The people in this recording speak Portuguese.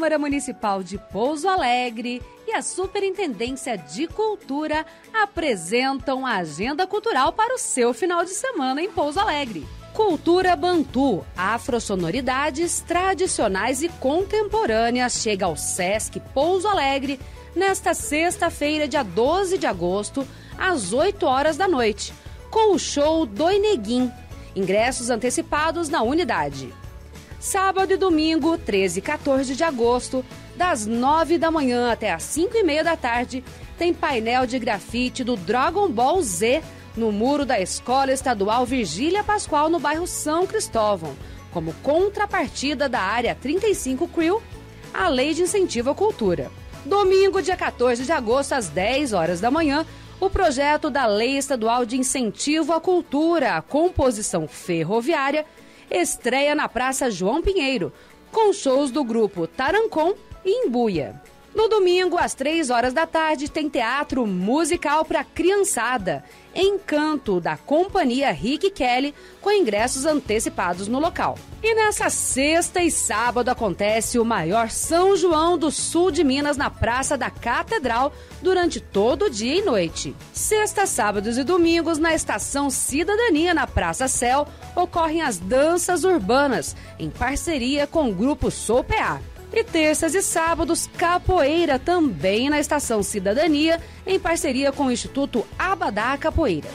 Câmara Municipal de Pouso Alegre e a Superintendência de Cultura apresentam a agenda cultural para o seu final de semana em Pouso Alegre. Cultura Bantu, afrosonoridades tradicionais e contemporâneas chega ao Sesc Pouso Alegre nesta sexta-feira, dia 12 de agosto, às 8 horas da noite, com o show Doineguim. Ingressos antecipados na unidade. Sábado e domingo, 13 e 14 de agosto, das 9 da manhã até as 5 e meia da tarde, tem painel de grafite do Dragon Ball Z no muro da Escola Estadual Virgília Pascoal, no bairro São Cristóvão, como contrapartida da Área 35 Crew, a Lei de Incentivo à Cultura. Domingo, dia 14 de agosto, às 10 horas da manhã, o projeto da Lei Estadual de Incentivo à Cultura, a composição ferroviária, estreia na Praça João Pinheiro, com shows do grupo Tarancon e Imbuia. No domingo, às três horas da tarde, tem teatro musical para criançada, Encanto, da companhia Rick Kelly, com ingressos antecipados no local. E nessa sexta e sábado acontece o maior São João do Sul de Minas na Praça da Catedral durante todo o dia e noite. Sexta, sábados e domingos na Estação Cidadania na Praça Céu ocorrem as danças urbanas, em parceria com o grupo Sou PA. E terças e sábados, capoeira também na Estação Cidadania, em parceria com o Instituto Abadá Capoeira.